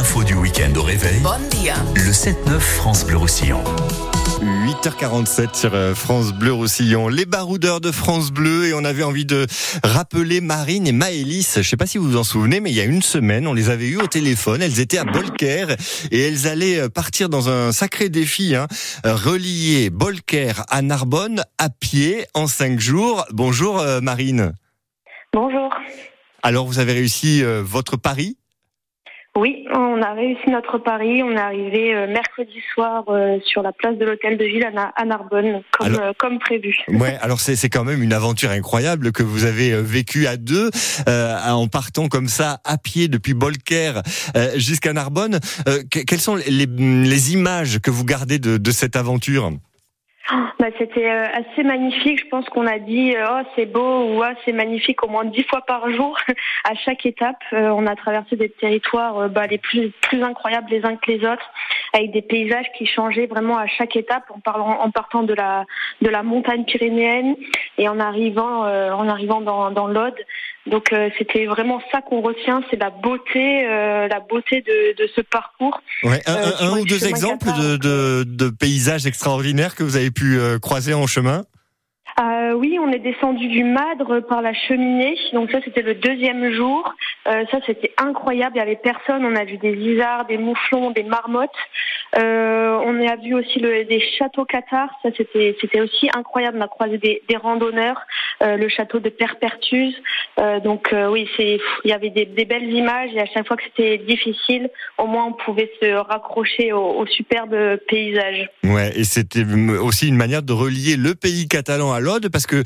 l'info du week-end au réveil. Bon dia. Le 7-9 France Bleu Roussillon. 8h47 sur euh, France Bleu Roussillon. Les baroudeurs de France Bleu et on avait envie de rappeler Marine et Maëlys. Je sais pas si vous vous en souvenez, mais il y a une semaine, on les avait eues au téléphone. Elles étaient à Bolker et elles allaient euh, partir dans un sacré défi, hein, euh, relier Bolker à Narbonne à pied en cinq jours. Bonjour Marine. Bonjour. Alors vous avez réussi votre pari? Oui, on a réussi notre pari. On est arrivé euh, mercredi soir euh, sur la place de l'hôtel de ville à Narbonne, comme, euh, comme prévu. Ouais, alors c'est quand même une aventure incroyable que vous avez vécue à deux, en partant comme ça à pied depuis Bolker jusqu'à Narbonne. quelles sont les, les, images que vous gardez de, de cette aventure? C'était euh, assez magnifique. Je pense qu'on a dit euh, oh c'est beau ou oh, c'est magnifique au moins dix fois par jour à chaque étape. Euh, on a traversé des territoires bah, les plus plus incroyables les uns que les autres, avec des paysages qui changeaient vraiment à chaque étape en parlant en partant de la de la montagne pyrénéenne et en arrivant en arrivant dans dans l'Aude. Donc c'était vraiment ça qu'on retient, c'est la beauté, la beauté de, de ce parcours. Ouais, un, un ou deux exemples de, de, de, paysages extraordinaires que vous avez pu croisé en chemin? Euh, oui, on est descendu du Madre par la cheminée. Donc ça, c'était le deuxième jour. Euh, ça, c'était incroyable. Il y avait personne. On a vu des isards, des mouflons, des marmottes. Euh, on a vu aussi des châteaux cathares. Ça, c'était aussi incroyable. On a croisé des, randonneurs. Le château de Perpertuse. Donc oui, il y avait des, belles images et à chaque fois que c'était difficile, au moins on pouvait se raccrocher au, superbe paysage. Ouais, et c'était aussi une manière de relier le pays catalan à parce que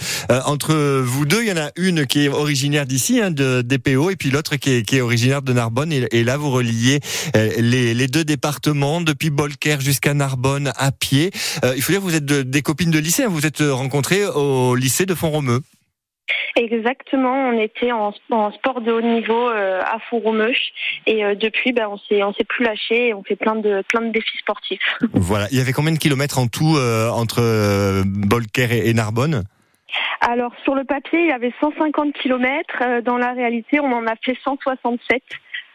entre vous deux, il y en a une qui est originaire d'ici, hein, de DPO, et puis l'autre qui est, originaire de Narbonne. Et, là, vous reliez les, les, deux départements depuis Bolker jusqu'à Narbonne à pied. il faut dire que vous êtes des copines de lycée. Hein, vous êtes rencontrées au lycée de Font-Romeu. Exactement, on était en, sport de haut niveau euh, à Fouromeuche et euh, depuis ben, on s'est on s'est plus lâché et on fait plein de plein de défis sportifs. Voilà, il y avait combien de kilomètres en tout euh, entre Bolker et, Narbonne? Alors sur le papier, il y avait 150 kilomètres. Dans la réalité, on en a fait 167.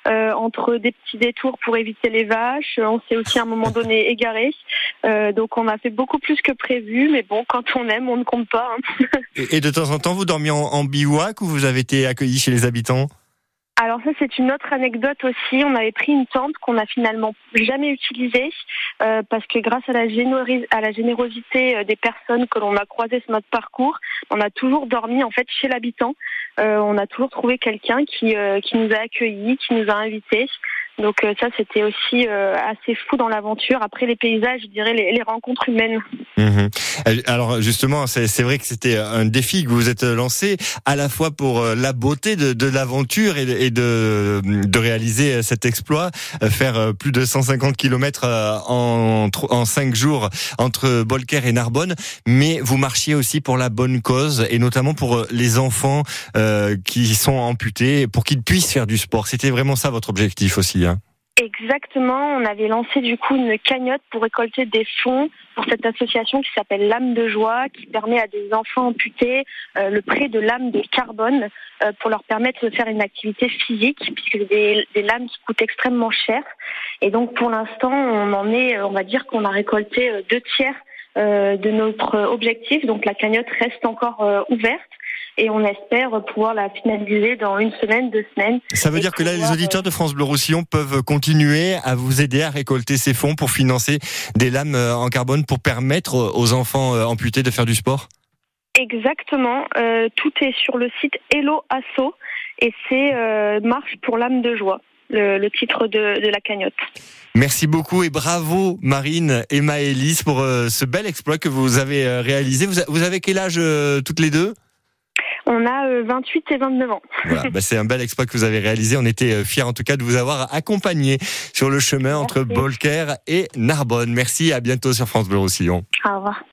Euh, entre des petits détours pour éviter les vaches. On s'est aussi à un moment donné égaré. Euh, donc on a fait beaucoup plus que prévu, mais bon, quand on aime, on ne compte pas. Hein. et, de temps en temps, vous dormiez en, en bivouac ou vous avez été accueilli chez les habitants? Alors ça c'est une autre anecdote aussi. On avait pris une tente qu'on n'a finalement jamais utilisée euh, parce que grâce à la, générosité euh, des personnes que l'on a croisées sur notre parcours, on a toujours dormi en fait chez l'habitant. Euh, on a toujours trouvé quelqu'un qui qui nous a accueillis, qui nous a invités. Donc euh, ça, c'était aussi euh, assez fou dans l'aventure. Après les paysages, je dirais les, les rencontres humaines. Mhm. Alors justement, c'est vrai que c'était un défi que vous êtes lancé, à la fois pour euh, la beauté de, de l'aventure et, et, de, de réaliser cet exploit, faire plus de 150 km en, en 5 jours entre Bolker et Narbonne, mais vous marchiez aussi pour la bonne cause, et notamment pour les enfants euh, qui sont amputés, pour qu'ils puissent faire du sport. C'était vraiment ça votre objectif aussi. Hein Exactement, on avait lancé du coup une cagnotte pour récolter des fonds pour cette association qui s'appelle l'âme de joie, qui permet à des enfants amputés euh, le prêt de lames de carbone euh, pour leur permettre de faire une activité physique, puisque des, des, lames qui coûtent extrêmement cher. Et donc pour l'instant, on en est, on va dire qu'on a récolté euh, deux tiers de notre objectif, donc la cagnotte reste encore ouverte et on espère pouvoir la finaliser dans une semaine, deux semaines. Ça veut dire que là, les auditeurs de France Bleu Roussillon peuvent continuer à vous aider à récolter ces fonds pour financer des lames euh, en carbone pour permettre aux enfants euh, amputés de faire du sport? Exactement. Euh, tout est sur le site Hello Asso et c'est Marche pour l'âme de joie. Le, titre de, la cagnotte. Merci beaucoup et bravo Marine et Maëlys pour ce bel exploit que vous avez réalisé. Vous, avez quel âge toutes les deux? On a 28 euh, et 29 ans. Voilà, bah c'est un bel exploit que vous avez réalisé. On était euh, fiers en tout cas de vous avoir accompagné sur le chemin entre Bolker et Narbonne. Merci, à bientôt sur France Bleu Roussillon. Au revoir.